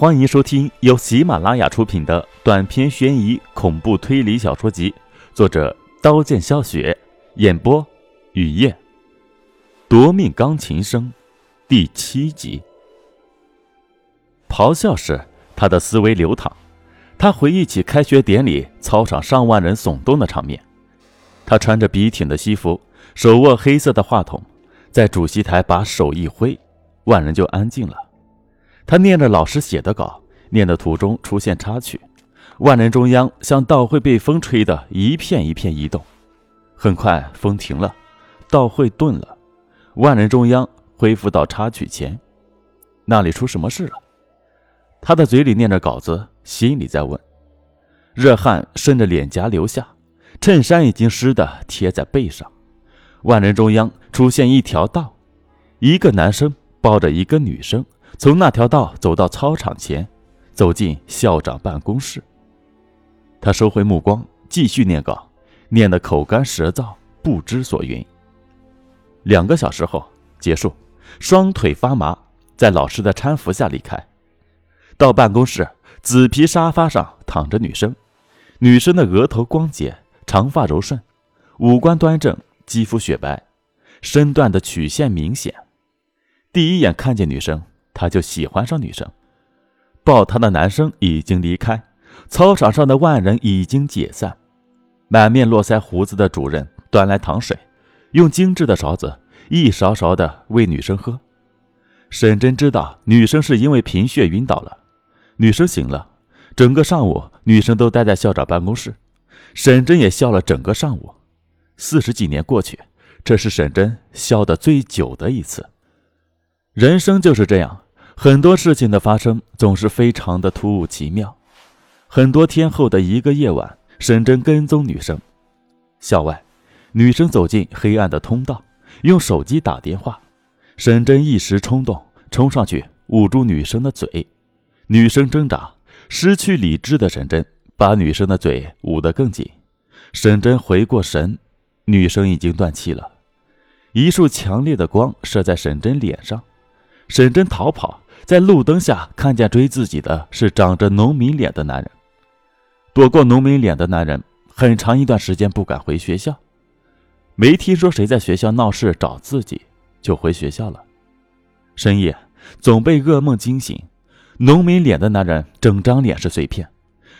欢迎收听由喜马拉雅出品的短篇悬疑恐怖推理小说集，作者刀剑笑雪，演播雨夜。夺命钢琴声，第七集。咆哮时，他的思维流淌，他回忆起开学典礼操场上万人耸动的场面。他穿着笔挺的西服，手握黑色的话筒，在主席台把手一挥，万人就安静了。他念着老师写的稿，念的途中出现插曲，万人中央像稻会被风吹得一片一片移动。很快风停了，稻会顿了，万人中央恢复到插曲前。那里出什么事了？他的嘴里念着稿子，心里在问。热汗顺着脸颊流下，衬衫已经湿的贴在背上。万人中央出现一条道，一个男生抱着一个女生。从那条道走到操场前，走进校长办公室。他收回目光，继续念稿，念得口干舌燥，不知所云。两个小时后结束，双腿发麻，在老师的搀扶下离开。到办公室，紫皮沙发上躺着女生，女生的额头光洁，长发柔顺，五官端正，肌肤雪白，身段的曲线明显。第一眼看见女生。他就喜欢上女生，抱他的男生已经离开，操场上的万人已经解散。满面络腮胡子的主任端来糖水，用精致的勺子一勺勺的喂女生喝。沈真知道女生是因为贫血晕倒了，女生醒了，整个上午女生都待在校长办公室，沈真也笑了整个上午。四十几年过去，这是沈真笑得最久的一次。人生就是这样。很多事情的发生总是非常的突兀奇妙。很多天后的一个夜晚，沈真跟踪女生。校外，女生走进黑暗的通道，用手机打电话。沈真一时冲动，冲上去捂住女生的嘴。女生挣扎，失去理智的沈真把女生的嘴捂得更紧。沈真回过神，女生已经断气了。一束强烈的光射在沈真脸上，沈真逃跑。在路灯下看见追自己的是长着农民脸的男人，躲过农民脸的男人很长一段时间不敢回学校，没听说谁在学校闹事找自己，就回学校了。深夜总被噩梦惊醒，农民脸的男人整张脸是碎片，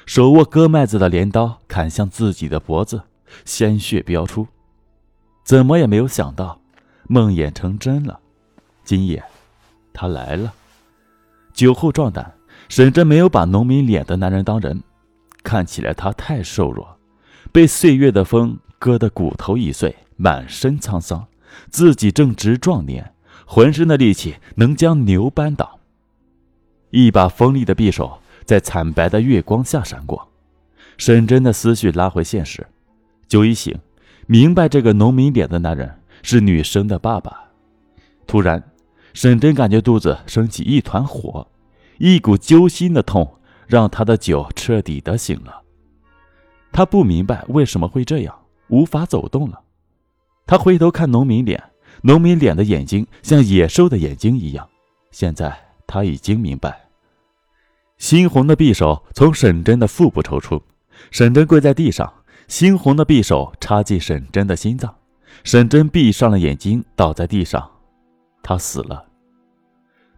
手握割麦子的镰刀砍向自己的脖子，鲜血飙出。怎么也没有想到，梦魇成真了，今夜他来了。酒后壮胆，沈真没有把农民脸的男人当人，看起来他太瘦弱，被岁月的风割得骨头已碎，满身沧桑。自己正值壮年，浑身的力气能将牛扳倒。一把锋利的匕首在惨白的月光下闪过，沈真的思绪拉回现实。酒一醒，明白这个农民脸的男人是女生的爸爸。突然。沈真感觉肚子升起一团火，一股揪心的痛让他的酒彻底的醒了。他不明白为什么会这样，无法走动了。他回头看农民脸，农民脸的眼睛像野兽的眼睛一样。现在他已经明白。猩红的匕首从沈真的腹部抽出，沈真跪在地上，猩红的匕首插进沈真的心脏。沈真闭上了眼睛，倒在地上。他死了。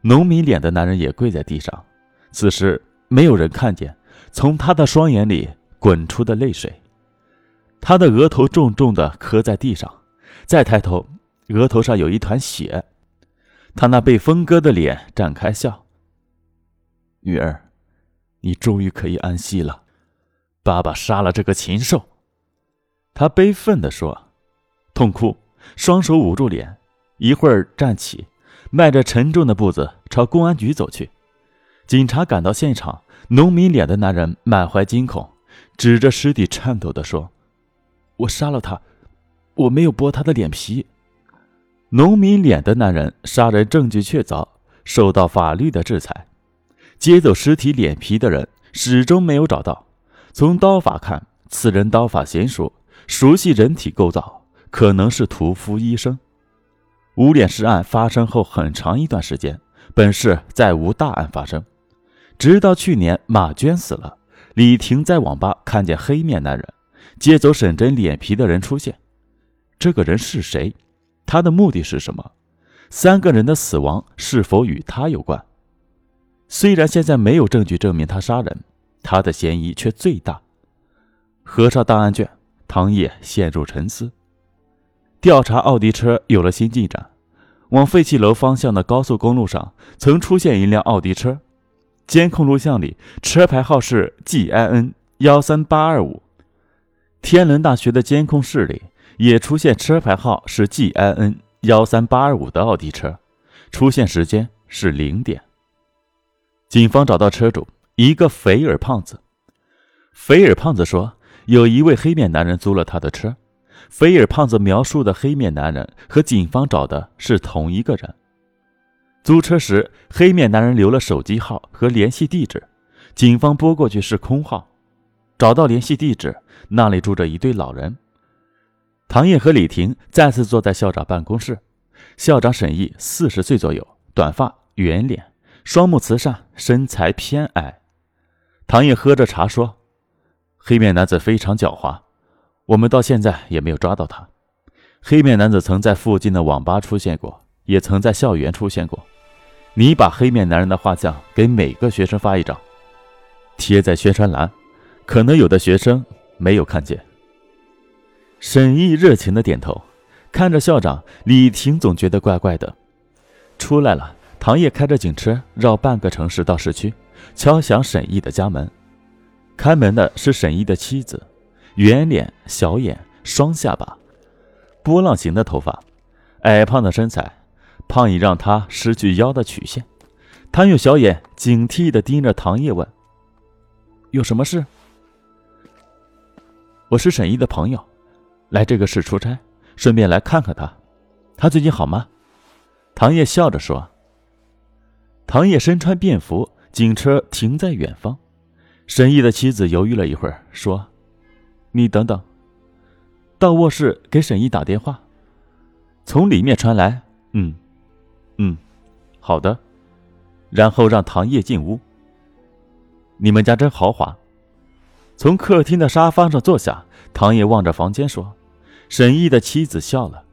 农民脸的男人也跪在地上，此时没有人看见从他的双眼里滚出的泪水。他的额头重重的磕在地上，再抬头，额头上有一团血。他那被分割的脸绽开笑：“女儿，你终于可以安息了。爸爸杀了这个禽兽。”他悲愤地说，痛哭，双手捂住脸。一会儿站起，迈着沉重的步子朝公安局走去。警察赶到现场，农民脸的男人满怀惊恐，指着尸体颤抖地说：“我杀了他，我没有剥他的脸皮。”农民脸的男人杀人证据确凿，受到法律的制裁。接走尸体脸皮的人始终没有找到。从刀法看，此人刀法娴熟，熟悉人体构造，可能是屠夫医生。无脸尸案发生后很长一段时间，本市再无大案发生。直到去年马娟死了，李婷在网吧看见黑面男人接走沈真脸皮的人出现。这个人是谁？他的目的是什么？三个人的死亡是否与他有关？虽然现在没有证据证明他杀人，他的嫌疑却最大。合上档案卷，唐烨陷入沉思。调查奥迪车有了新进展，往废弃楼方向的高速公路上曾出现一辆奥迪车，监控录像里车牌号是 G I N 幺三八二五。天伦大学的监控室里也出现车牌号是 G I N 幺三八二五的奥迪车，出现时间是零点。警方找到车主，一个肥尔胖子。肥尔胖子说，有一位黑面男人租了他的车。肥尔胖子描述的黑面男人和警方找的是同一个人。租车时，黑面男人留了手机号和联系地址，警方拨过去是空号。找到联系地址，那里住着一对老人。唐烨和李婷再次坐在校长办公室。校长沈毅四十岁左右，短发，圆脸。双目慈善，身材偏矮。唐烨喝着茶说：“黑面男子非常狡猾，我们到现在也没有抓到他。黑面男子曾在附近的网吧出现过，也曾在校园出现过。你把黑面男人的画像给每个学生发一张，贴在宣传栏，可能有的学生没有看见。”沈毅热情的点头，看着校长李婷，总觉得怪怪的。出来了。唐烨开着警车绕半个城市到市区，敲响沈毅的家门。开门的是沈毅的妻子，圆脸、小眼、双下巴，波浪形的头发，矮胖的身材，胖已让她失去腰的曲线。她用小眼警惕地盯着唐烨，问：“有什么事？”“我是沈毅的朋友，来这个市出差，顺便来看看他。他最近好吗？”唐烨笑着说。唐烨身穿便服，警车停在远方。沈毅的妻子犹豫了一会儿，说：“你等等。”到卧室给沈毅打电话。从里面传来：“嗯，嗯，好的。”然后让唐烨进屋。你们家真豪华。从客厅的沙发上坐下，唐烨望着房间说：“沈毅的妻子笑了。”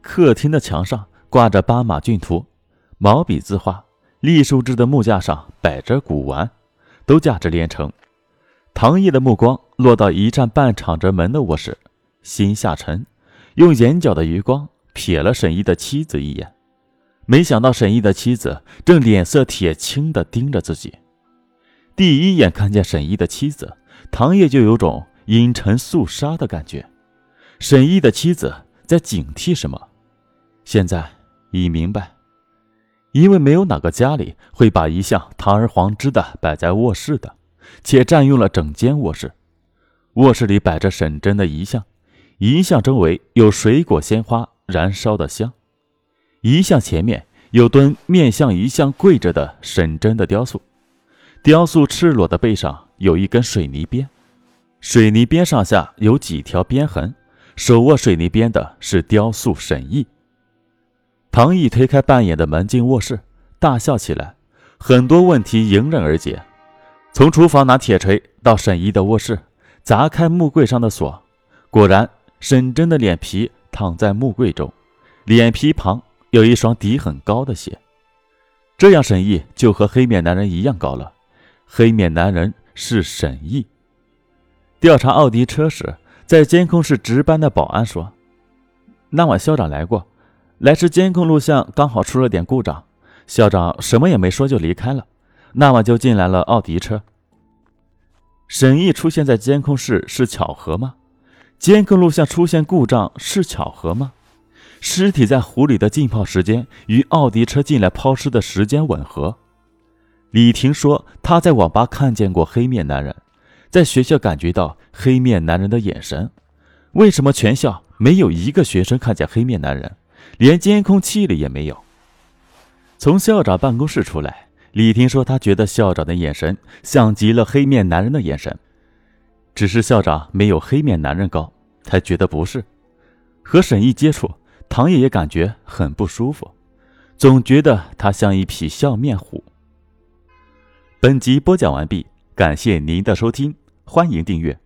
客厅的墙上挂着斑马骏图，毛笔字画。栗树枝的木架上摆着古玩，都价值连城。唐毅的目光落到一扇半敞着门的卧室，心下沉，用眼角的余光瞥了沈毅的妻子一眼。没想到沈毅的妻子正脸色铁青地盯着自己。第一眼看见沈毅的妻子，唐烨就有种阴沉肃杀的感觉。沈毅的妻子在警惕什么？现在已明白。因为没有哪个家里会把遗像堂而皇之的摆在卧室的，且占用了整间卧室。卧室里摆着沈真的遗像，遗像周围有水果鲜花燃烧的香，遗像前面有蹲面向遗像跪着的沈真的雕塑，雕塑赤裸的背上有一根水泥鞭，水泥鞭上下有几条鞭痕，手握水泥鞭的是雕塑沈毅。唐毅推开半掩的门进卧室，大笑起来，很多问题迎刃而解。从厨房拿铁锤到沈毅的卧室，砸开木柜上的锁，果然沈真的脸皮躺在木柜中，脸皮旁有一双底很高的鞋。这样沈毅就和黑面男人一样高了。黑面男人是沈毅。调查奥迪车时，在监控室值班的保安说，那晚校长来过。来时监控录像刚好出了点故障，校长什么也没说就离开了。那晚就进来了奥迪车。沈毅出现在监控室是巧合吗？监控录像出现故障是巧合吗？尸体在湖里的浸泡时间与奥迪车进来抛尸的时间吻合。李婷说她在网吧看见过黑面男人，在学校感觉到黑面男人的眼神。为什么全校没有一个学生看见黑面男人？连监控器里也没有。从校长办公室出来，李婷说：“她觉得校长的眼神像极了黑面男人的眼神，只是校长没有黑面男人高，她觉得不是。和沈毅接触，唐爷爷感觉很不舒服，总觉得他像一匹笑面虎。”本集播讲完毕，感谢您的收听，欢迎订阅。